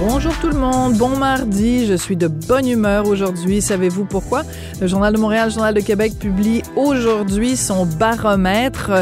Bonjour tout le monde, bon mardi, je suis de bonne humeur aujourd'hui. Savez-vous pourquoi? Le Journal de Montréal, le Journal de Québec publie aujourd'hui son baromètre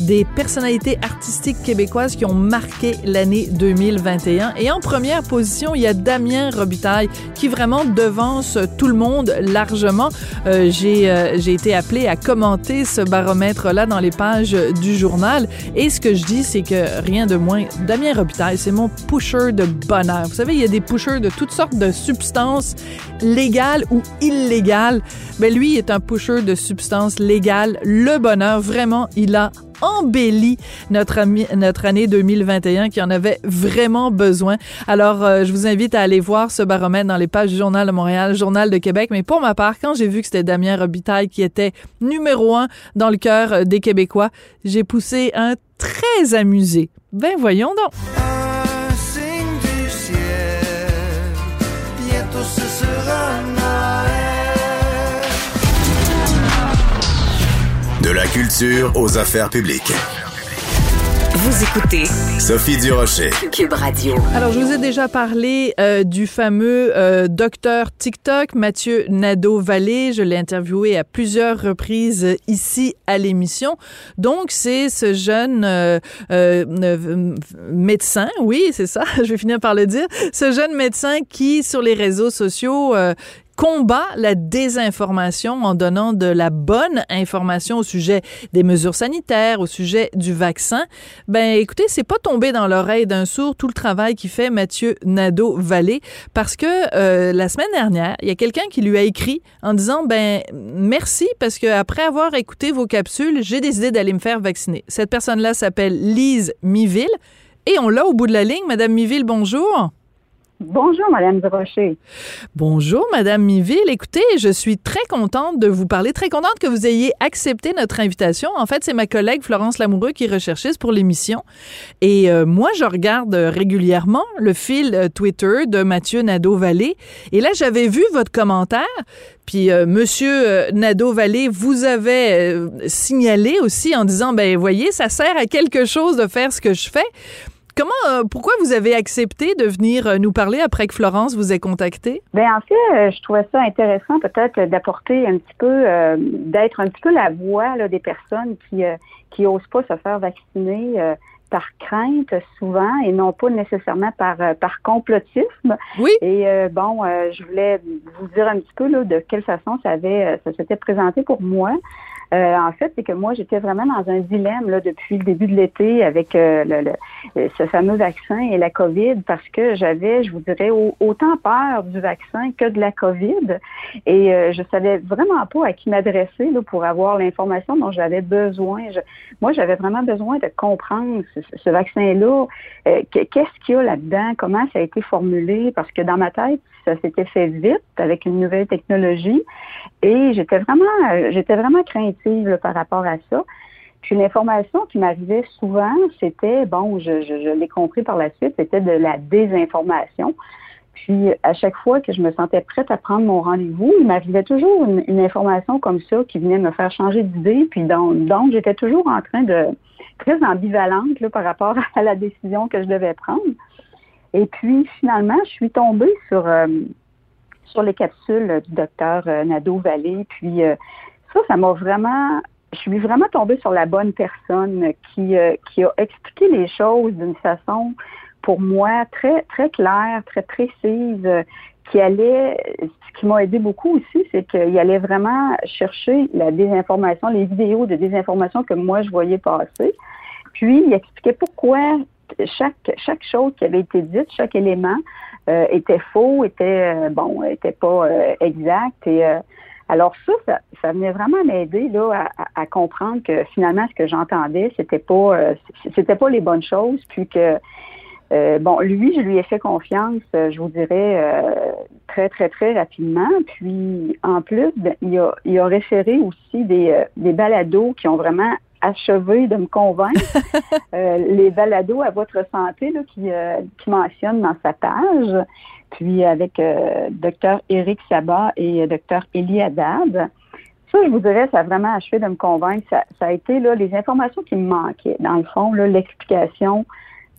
des personnalités artistiques québécoises qui ont marqué l'année 2021. Et en première position, il y a Damien Robitaille qui vraiment devance tout le monde largement. Euh, j'ai euh, j'ai été appelé à commenter ce baromètre-là dans les pages du journal. Et ce que je dis, c'est que rien de moins, Damien Robitaille, c'est mon pusher de bonheur. Il y a des pushers de toutes sortes de substances légales ou illégales. Mais ben, lui est un pusher de substances légales. Le bonheur, vraiment, il a embelli notre, notre année 2021 qui en avait vraiment besoin. Alors, euh, je vous invite à aller voir ce baromètre dans les pages du Journal de Montréal, Journal de Québec. Mais pour ma part, quand j'ai vu que c'était Damien Robitaille qui était numéro un dans le cœur euh, des Québécois, j'ai poussé un très amusé. Ben voyons donc. Culture aux affaires publiques. Vous écoutez Sophie Durocher. Cube Radio. Alors, je vous ai déjà parlé euh, du fameux euh, docteur TikTok, Mathieu Nadeau-Vallée. Je l'ai interviewé à plusieurs reprises ici à l'émission. Donc, c'est ce jeune euh, médecin, oui, c'est ça, je vais finir par le dire, ce jeune médecin qui, sur les réseaux sociaux, combat la désinformation en donnant de la bonne information au sujet des mesures sanitaires, au sujet du vaccin. Ben, écoutez, c'est pas tombé dans l'oreille d'un sourd tout le travail qui fait Mathieu Nadeau-Vallée parce que euh, la semaine dernière, il y a quelqu'un qui lui a écrit en disant ben merci parce que après avoir écouté vos capsules, j'ai décidé d'aller me faire vacciner. Cette personne-là s'appelle Lise Miville et on l'a au bout de la ligne. Madame Miville, bonjour. Bonjour, Madame Rocher. Bonjour, Madame Miville. Écoutez, je suis très contente de vous parler, très contente que vous ayez accepté notre invitation. En fait, c'est ma collègue Florence Lamoureux qui est recherchiste pour l'émission. Et euh, moi, je regarde régulièrement le fil euh, Twitter de Mathieu Nadeau-Vallée. Et là, j'avais vu votre commentaire. Puis, euh, Monsieur Nadeau-Vallée, vous avez signalé aussi en disant, ben, voyez, ça sert à quelque chose de faire ce que je fais. Comment, euh, pourquoi vous avez accepté de venir euh, nous parler après que Florence vous ait contacté? Bien, en fait, euh, je trouvais ça intéressant peut-être d'apporter un petit peu, d'être un petit peu la voix des personnes qui qui osent pas se faire vacciner par crainte souvent et non pas nécessairement par par complotisme. Oui. Et bon, je voulais vous dire un petit peu là, de quelle façon ça avait ça s'était présenté pour moi. Euh, en fait, c'est que moi, j'étais vraiment dans un dilemme là, depuis le début de l'été avec euh, le, euh, ce fameux vaccin et la COVID parce que j'avais, je vous dirais, autant peur du vaccin que de la COVID. Et je savais vraiment pas à qui m'adresser pour avoir l'information dont j'avais besoin. moi, j'avais vraiment besoin de comprendre ce, ce vaccin-là. Qu'est-ce qu'il y a là-dedans? Comment ça a été formulé? Parce que dans ma tête, ça s'était fait vite avec une nouvelle technologie. Et j'étais vraiment, j'étais vraiment par rapport à ça. Puis une information qui m'arrivait souvent, c'était, bon, je, l'ai compris par la suite, c'était de la désinformation. Puis à chaque fois que je me sentais prête à prendre mon rendez-vous, il m'arrivait toujours une, information comme ça qui venait me faire changer d'idée. Puis donc, j'étais toujours en train de très ambivalente là, par rapport à la décision que je devais prendre. Et puis finalement, je suis tombée sur euh, sur les capsules du docteur euh, Nadeau-Vallée. Puis euh, ça, ça m'a vraiment je suis vraiment tombée sur la bonne personne qui, qui a expliqué les choses d'une façon, pour moi, très, très claire, très précise, qui allait, ce qui m'a aidé beaucoup aussi, c'est qu'il allait vraiment chercher la désinformation, les vidéos de désinformation que moi je voyais passer. Puis, il expliquait pourquoi chaque, chaque chose qui avait été dite, chaque élément euh, était faux, était euh, bon, était pas euh, exact. Et alors ça, ça, venait vraiment m'aider là à, comprendre que finalement ce que j'entendais, c'était pas c'était pas les bonnes choses, puis que bon, lui, je lui ai fait confiance, je vous dirais, très, très, très rapidement. Puis, en plus, ben, il, a, il a référé aussi des, des balados qui ont vraiment achevé de me convaincre. Euh, les balados à votre santé là, qui, euh, qui mentionne dans sa page, puis avec euh, docteur Éric Sabat et docteur Elie Haddad. Ça, je vous dirais, ça a vraiment achevé de me convaincre. Ça, ça a été là, les informations qui me manquaient. Dans le fond, là, l'explication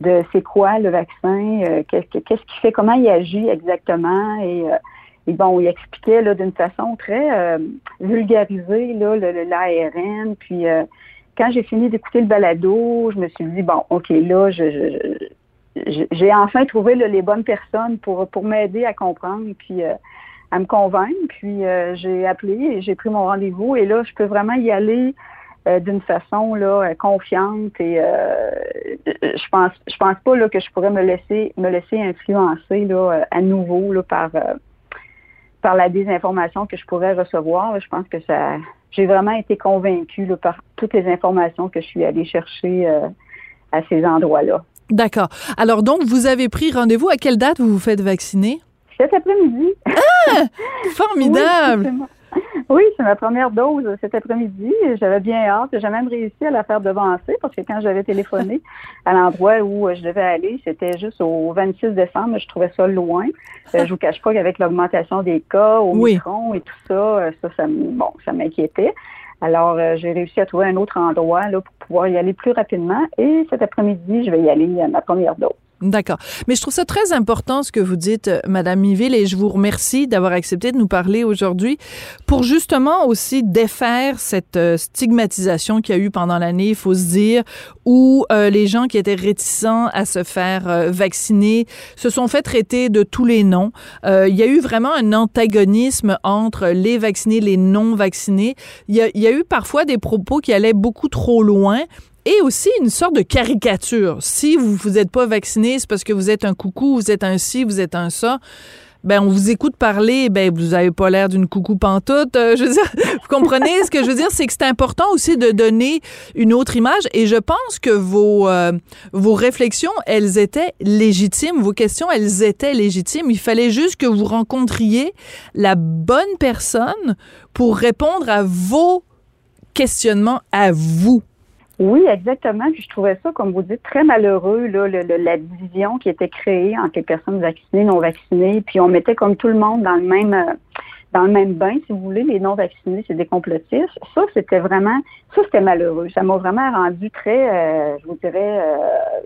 de c'est quoi le vaccin, euh, qu'est-ce qu'est-ce qu'il fait, comment il agit exactement et et bon, il expliquait là d'une façon très euh, vulgarisée là l'ARN. Puis quand j'ai fini d'écouter le balado, je me suis dit bon, ok, là, je, j'ai enfin trouvé les bonnes personnes pour pour m'aider à comprendre puis euh, à me convaincre. Puis j'ai appelé et j'ai pris mon rendez-vous et là, je peux vraiment y aller d'une façon là confiante et je pense je pense pas là que je pourrais me laisser me laisser influencer là à nouveau là par par la désinformation que je pourrais recevoir. Je pense que ça, j'ai vraiment été convaincue par toutes les informations que je suis allée chercher euh, à ces endroits-là. D'accord. Alors donc, vous avez pris rendez-vous. À quelle date vous vous faites vacciner? Cet après-midi. Ah! Formidable! Oui, c'est ma première dose cet après-midi. J'avais bien hâte. J'ai même réussi à la faire devancer parce que quand j'avais téléphoné à l'endroit où je devais aller, c'était juste au 26 décembre. Je trouvais ça loin. Euh, je vous cache pas qu'avec l'augmentation des cas au micron et tout ça, euh, ça, ça, bon, ça m'inquiétait. Alors, euh, j'ai réussi à trouver un autre endroit là, pour pouvoir y aller plus rapidement. Et cet après-midi, je vais y aller à ma première dose. D'accord. Mais je trouve ça très important ce que vous dites, euh, Madame Miville, et je vous remercie d'avoir accepté de nous parler aujourd'hui pour justement aussi défaire cette euh, stigmatisation qu'il y a eu pendant l'année, il faut se dire, où euh, les gens qui étaient réticents à se faire vacciner se sont fait traiter de tous les noms. il y a eu vraiment un antagonisme entre les vaccinés, les non vaccinés. Il y a, il y a eu parfois des propos qui allaient beaucoup trop loin et aussi une sorte de caricature. Si vous vous êtes pas vacciné, c'est parce que vous êtes un coucou, vous êtes un ci, vous êtes un ça. Ben, on vous écoute parler, ben, vous avez pas l'air d'une coucou pantoute. Euh, je veux dire, vous comprenez ce que je veux dire? C'est que c'est important aussi de donner une autre image et je pense que vos, euh, vos réflexions, elles étaient légitimes. Vos questions, elles étaient légitimes. Il fallait juste que vous rencontriez la bonne personne pour répondre à vos questionnements à vous. Oui, exactement. Puis je trouvais ça, comme vous dites, très malheureux, là, la division qui était créée entre les personnes vaccinées, non vaccinées. Puis on mettait comme tout le monde dans le même euh, dans le même bain, si vous voulez, les non vaccinés, c'est des complotistes. Ça, c'était vraiment, ça, c'était malheureux. Ça m'a vraiment rendu très, euh, je vous dirais, euh,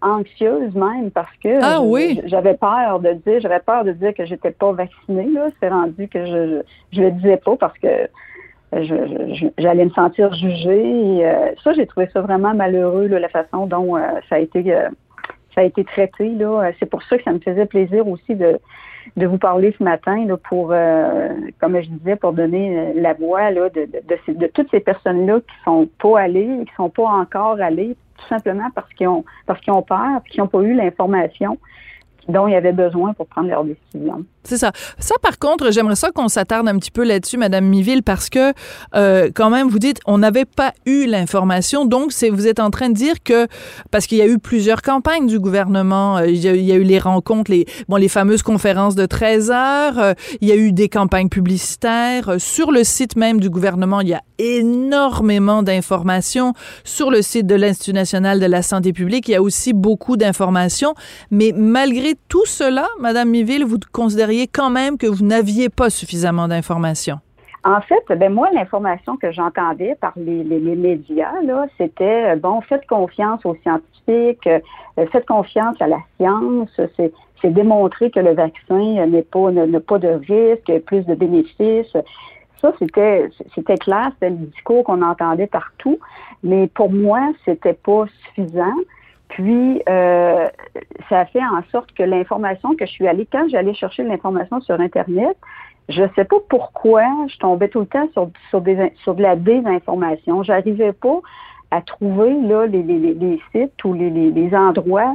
anxieuse même parce que ah, oui. j'avais peur de dire, j'avais peur de dire que j'étais pas vaccinée. Là, c'est rendu que je, je, le disais pas parce que j'allais me sentir jugée. Euh, ça, j'ai trouvé ça vraiment malheureux, la façon dont euh, ça a été euh, ça a été traité. Là. C'est pour ça que ça me faisait plaisir aussi de, de vous parler ce matin là, pour, comme je disais, pour donner la voix là, de, de, de, toutes ces personnes-là qui sont pas allées, qui sont pas encore allées, tout simplement parce qu'ils ont parce qu'ils ont peur, et qu'ils n'ont pas eu l'information dont il y avait besoin pour prendre leurs décisions. C'est ça. Ça, par contre, j'aimerais ça qu'on s'attarde un petit peu là-dessus, Madame Miville, parce que euh, quand même, vous dites, on n'avait pas eu l'information. Donc, c'est vous êtes en train de dire que parce qu'il y a eu plusieurs campagnes du gouvernement, euh, il, y a, eu les rencontres, les bon, les fameuses conférences de 13 heures, euh, il y a eu des campagnes publicitaires sur le site même du gouvernement. Il y a énormément d'informations sur le site de l'Institut national de la santé publique. Il y a aussi beaucoup d'informations, mais malgré tout cela, Madame Miville, vous considériez quand même que vous n'aviez pas suffisamment d'informations? En fait, ben moi, l'information que j'entendais par les, médias, c'était euh, bon, faites confiance aux scientifiques, euh, faites confiance à la science, c'est, démontrer que le vaccin n'est pas n'a pas de risque, plus de bénéfices. Ça, c'était c'était clair, c'était le discours qu'on entendait partout, mais pour moi, c'était pas suffisant. Puis, euh, ça a fait en sorte que l'information que je suis allée, quand j'allais chercher l'information sur Internet, je ne sais pas pourquoi je tombais tout le temps sur, sur, de la désinformation. J'arrivais pas à trouver là, les, les, les sites ou les, les endroits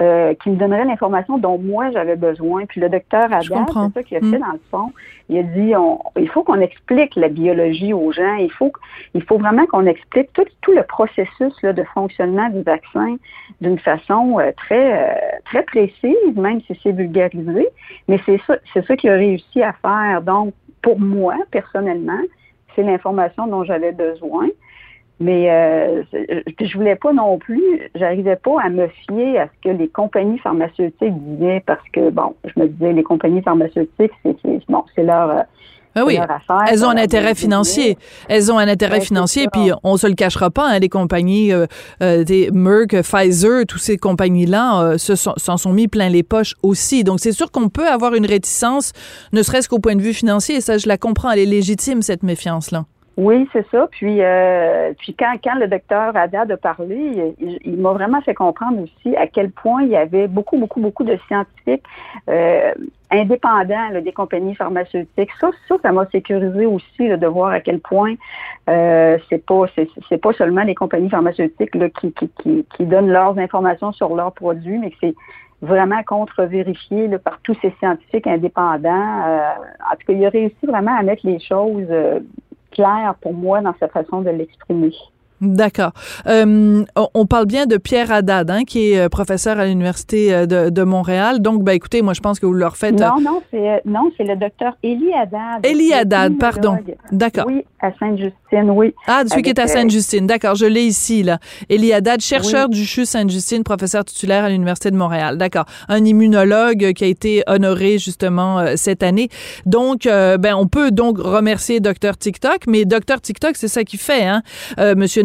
euh, qui me donneraient l'information dont moi j'avais besoin. Puis le docteur Adam, c'est ça qu'il a fait mm. dans le fond. Il a dit on, il faut qu'on explique la biologie aux gens. Il faut il faut vraiment qu'on explique tout, tout le processus là, de fonctionnement du vaccin d'une façon euh, très euh, très précise, même si c'est vulgarisé. Mais c'est ça c'est ça qu'il a réussi à faire. Donc pour moi personnellement, c'est l'information dont j'avais besoin. Mais euh, je voulais pas non plus, j'arrivais pas à me fier à ce que les compagnies pharmaceutiques disaient parce que, bon, je me disais, les compagnies pharmaceutiques, c'est bon, c'est leur... Euh, ah oui, elles ont un intérêt financier. Elles ont un intérêt financier, puis on se le cachera pas, hein, les compagnies, euh, euh, des Merck, Pfizer, toutes ces compagnies-là euh, se s'en sont, mis plein les poches aussi. Donc c'est sûr qu'on peut avoir une réticence, ne serait-ce qu'au point de vue financier, et ça je la comprends, elle est légitime cette méfiance-là. Oui, c'est ça. Puis, puis quand, quand le docteur Haddad a parlé, il, m'a vraiment fait comprendre aussi à quel point il y avait beaucoup, beaucoup, beaucoup de scientifiques indépendant des compagnies pharmaceutiques. Ça, ça, ça m'a sécurisé aussi de voir à quel point euh, c'est pas c'est, pas seulement les compagnies pharmaceutiques là, qui, qui, qui, qui, donnent leurs informations sur leurs produits, mais que c'est vraiment contre-vérifié par tous ces scientifiques indépendants. Euh, en tout cas, il a réussi vraiment à mettre les choses claires pour moi dans sa façon de l'exprimer. D'accord. Euh, on parle bien de Pierre Haddad, hein, qui est euh, professeur à l'Université euh, de, de, Montréal. Donc, ben, écoutez, moi, je pense que vous leur faites... Non, non, c'est, non, c'est le docteur Élie Haddad. Élie Haddad, pardon. D'accord. Oui, à Sainte-Justine, oui. Ah, celui qui est à Sainte-Justine. D'accord, je l'ai ici, là. Élie Haddad, chercheur du CHU Sainte-Justine, professeur titulaire à l'Université de Montréal. D'accord. Un immunologue qui a été honoré, justement, cette année. Donc, ben, on peut donc remercier docteur TikTok, mais docteur TikTok, c'est ça qu'il fait, hein, Monsieur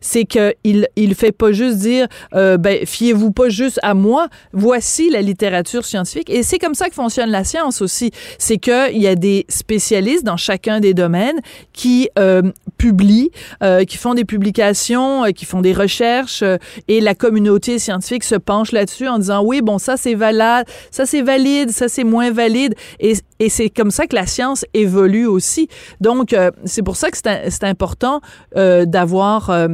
C'est qu'il il fait pas juste dire euh, ben fiez-vous pas juste à moi, voici la littérature scientifique. Et c'est comme ça que fonctionne la science aussi, c'est que il y a des spécialistes dans chacun des domaines qui euh, publient, euh, qui font des publications, qui font des recherches et la communauté scientifique se penche là-dessus en disant oui, bon ça c'est valide, ça c'est valide, ça c'est moins valide et c'est comme ça que la science évolue aussi. Donc c'est pour ça que c'est important d'avoir euh,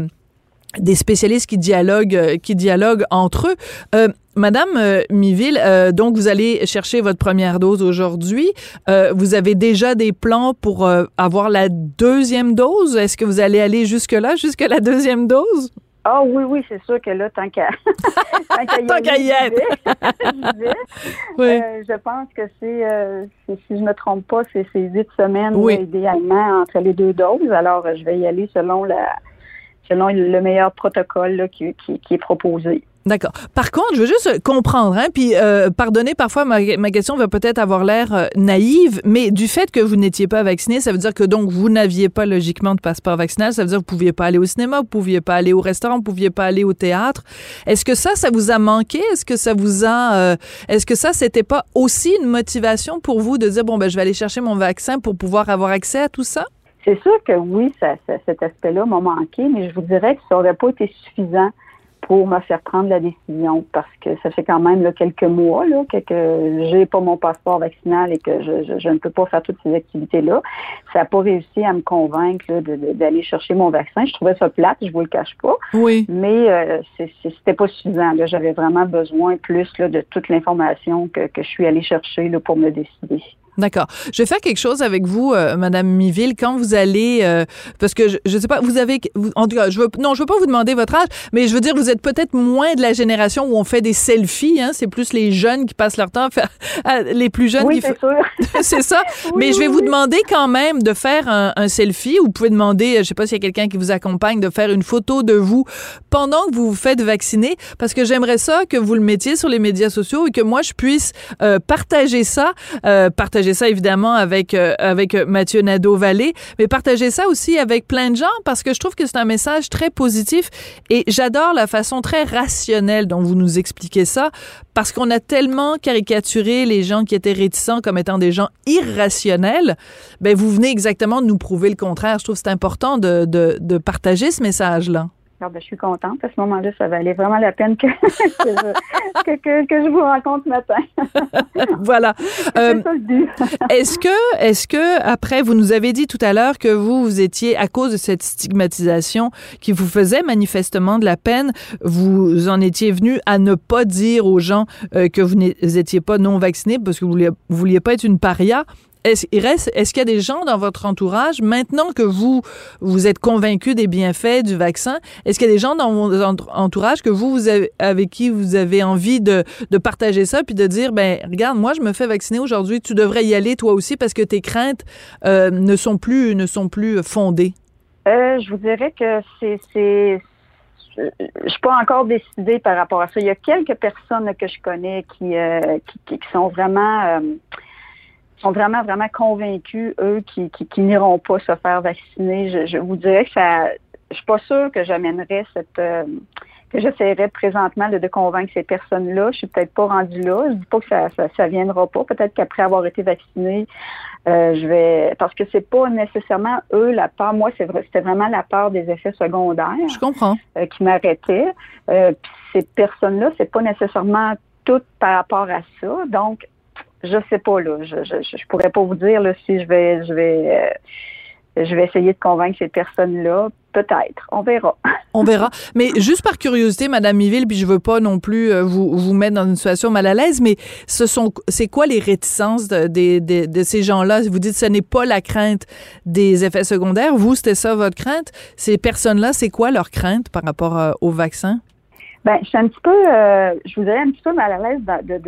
des spécialistes qui dialoguent, euh, qui dialoguent entre eux. Euh, Madame Miville, donc vous allez chercher votre première dose aujourd'hui. vous avez déjà des plans pour avoir la deuxième dose? Est-ce que vous allez aller jusque là, jusque la deuxième dose? Ah oui, oui, c'est sûr que là, tant qu'à tant qu'à y être. je pense que c'est, si je me trompe pas, c'est huit semaines idéalement entre les deux doses. Alors, je vais y aller selon la selon le meilleur protocole qui, est proposé. D'accord. Par contre, je veux juste comprendre, hein, puis euh, pardonnez, parfois ma, question va peut-être avoir l'air euh, naïve, mais du fait que vous n'étiez pas vacciné, ça veut dire que donc vous n'aviez pas logiquement de passeport vaccinal, ça veut dire que vous pouviez pas aller au cinéma, vous pouviez pas aller au restaurant, vous pouviez pas aller au théâtre. Est-ce que ça, ça vous a manqué? Est-ce que ça vous a, euh, est-ce que ça, c'était pas aussi une motivation pour vous de dire bon ben je vais aller chercher mon vaccin pour pouvoir avoir accès à tout ça? C'est sûr que oui, ça, cet aspect-là m'a manqué, mais je vous dirais que ça n'aurait pas été suffisant pour me faire prendre la décision parce que ça fait quand même là, quelques mois là, que, que j'ai pas mon passeport vaccinal et que je, je, ne peux pas faire toutes ces activités-là. Ça n'a pas réussi à me convaincre d'aller chercher mon vaccin. Je trouvais ça plate, je vous le cache pas. Oui. Mais euh, c'était pas suffisant. J'avais vraiment besoin plus là, de toute l'information que, que je suis allée chercher là, pour me décider. D'accord. Je vais faire quelque chose avec vous, euh, Madame Miville, quand vous allez, euh, parce que je, je sais pas, vous avez, en tout cas, je veux, non, je veux pas vous demander votre âge, mais je veux dire, vous êtes peut-être moins de la génération où on fait des selfies, hein. C'est plus les jeunes qui passent leur temps à faire, les plus jeunes oui, c'est c'est ça. mais je vais vous demander quand même de faire un, un, selfie. Vous pouvez demander, je sais pas s'il y a quelqu'un qui vous accompagne, de faire une photo de vous pendant que vous vous faites vacciner, parce que j'aimerais ça que vous le mettiez sur les médias sociaux et que moi je puisse euh, partager ça, partager partager ça évidemment avec euh, avec Mathieu Nadeau-Vallée, mais partager ça aussi avec plein de gens parce que je trouve que c'est un message très positif et j'adore la façon très rationnelle dont vous nous expliquez ça parce qu'on a tellement caricaturé les gens qui étaient réticents comme étant des gens irrationnels. Ben vous venez exactement de nous prouver le contraire. Je trouve que c'est important de, de partager ce message-là. Ah, ben, je suis contente. À ce moment-là, ça valait vraiment la peine que, que, je, vous rencontre matin. voilà. Euh, est-ce que, est-ce que, après, vous nous avez dit tout à l'heure que vous, vous étiez, à cause de cette stigmatisation qui vous faisait manifestement de la peine, vous en étiez venu à ne pas dire aux gens euh, que vous n'étiez pas non vacciné parce que vous vouliez, vous vouliez pas être une paria. Est-ce est qu'il y a des gens dans votre entourage, maintenant que vous, vous êtes convaincu des bienfaits du vaccin, est-ce qu'il y a des gens dans votre entourage que vous, vous avez, avec qui vous avez envie de, partager ça, puis de dire, ben regarde, moi, je me fais vacciner aujourd'hui, tu devrais y aller toi aussi parce que tes craintes euh, ne sont plus ne sont plus fondées? Euh, je vous dirais que c'est, je suis pas encore décidée par rapport à ça. Il y a quelques personnes que je connais qui, euh, qui, sont vraiment, sont vraiment, vraiment convaincus, eux, qui, qui, qui n'iront pas se faire vacciner. Je, je, vous dirais que ça, je suis pas sûre que j'amènerais cette, euh, que j'essaierais présentement de, de, convaincre ces personnes-là. Je suis peut-être pas rendue là. Je dis pas que ça, ça, ça viendra pas. Peut-être qu'après avoir été vaccinée, euh, je vais parce que c'est pas nécessairement eux la peur. Moi, c'est vrai, c'était vraiment la peur des effets secondaires. Je comprends. Euh, qui m'arrêtait. Euh, ces personnes-là, c'est pas nécessairement toutes par rapport à ça. Donc, je sais pas là. Je, je, je pourrais pas vous dire là, si je vais je vais je vais essayer de convaincre ces personnes-là. Peut-être. On verra. On verra. Mais juste par curiosité, Madame Miville, puis je veux pas non plus vous, vous mettre dans une situation mal à l'aise, mais ce sont, c'est quoi les réticences de, de, de, de ces gens-là? Vous dites que ce n'est pas la crainte des effets secondaires. Vous, c'était ça votre crainte? Ces personnes-là, c'est quoi leur crainte par rapport euh, au vaccin? Ben, je suis un petit peu, euh, je vous dirais un petit peu mal à l'aise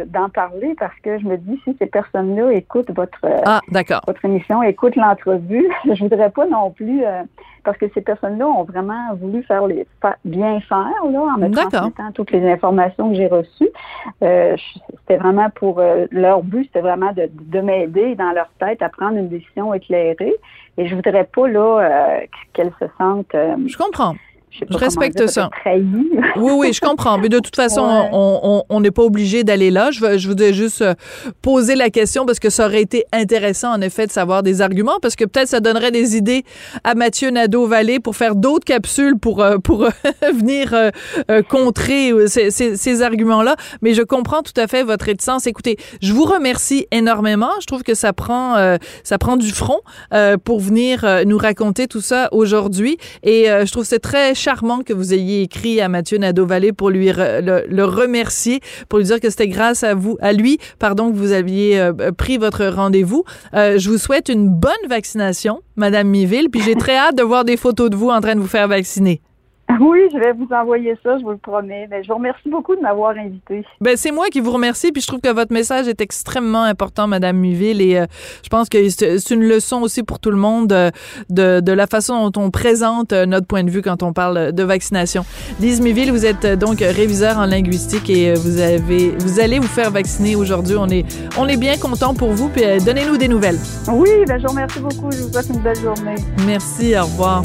d'en parler parce que je me dis si ces personnes-là écoutent votre ah, votre émission, écoutent l'entrevue, je voudrais pas non plus euh, parce que ces personnes-là ont vraiment voulu faire les bien faire là en me transmettant toutes les informations que j'ai reçues. Euh, c'était vraiment pour leur but, c'était vraiment de, de m'aider dans leur tête à prendre une décision éclairée. Et je voudrais pas là qu'elles se sentent. je comprends. Je, je respecte dire, ça. Oui, oui, je comprends. Mais de toute façon, ouais. on n'est pas obligé d'aller là. Je, je voudrais juste euh, poser la question parce que ça aurait été intéressant, en effet, de savoir des arguments parce que peut-être ça donnerait des idées à Mathieu Nadeau-Vallée pour faire d'autres capsules pour, euh, pour venir euh, contrer ces, ces, ces arguments-là. Mais je comprends tout à fait votre réticence. Écoutez, je vous remercie énormément. Je trouve que ça prend, ça prend du front pour venir nous raconter tout ça aujourd'hui. Et je trouve c'est très charmant que vous ayez écrit à Mathieu Nadeau-Vallée pour lui re, le, le, remercier, pour lui dire que c'était grâce à vous, à lui, pardon, que vous aviez euh, pris votre rendez-vous. Euh, je vous souhaite une bonne vaccination, Madame Miville, puis j'ai très hâte de voir des photos de vous en train de vous faire vacciner. Oui, je vais vous envoyer ça, je vous le promets. Mais je vous remercie beaucoup de m'avoir invité. Ben c'est moi qui vous remercie, puis je trouve que votre message est extrêmement important, Madame Muville, et euh, je pense que c'est une leçon aussi pour tout le monde euh, de, de la façon dont on présente euh, notre point de vue quand on parle de vaccination. Lise Muville, vous êtes donc réviseur en linguistique et vous avez vous allez vous faire vacciner aujourd'hui. On est on est bien content pour vous, puis donnez-nous des nouvelles. Oui, ben je vous remercie beaucoup. Je vous souhaite une belle journée. Merci, au revoir.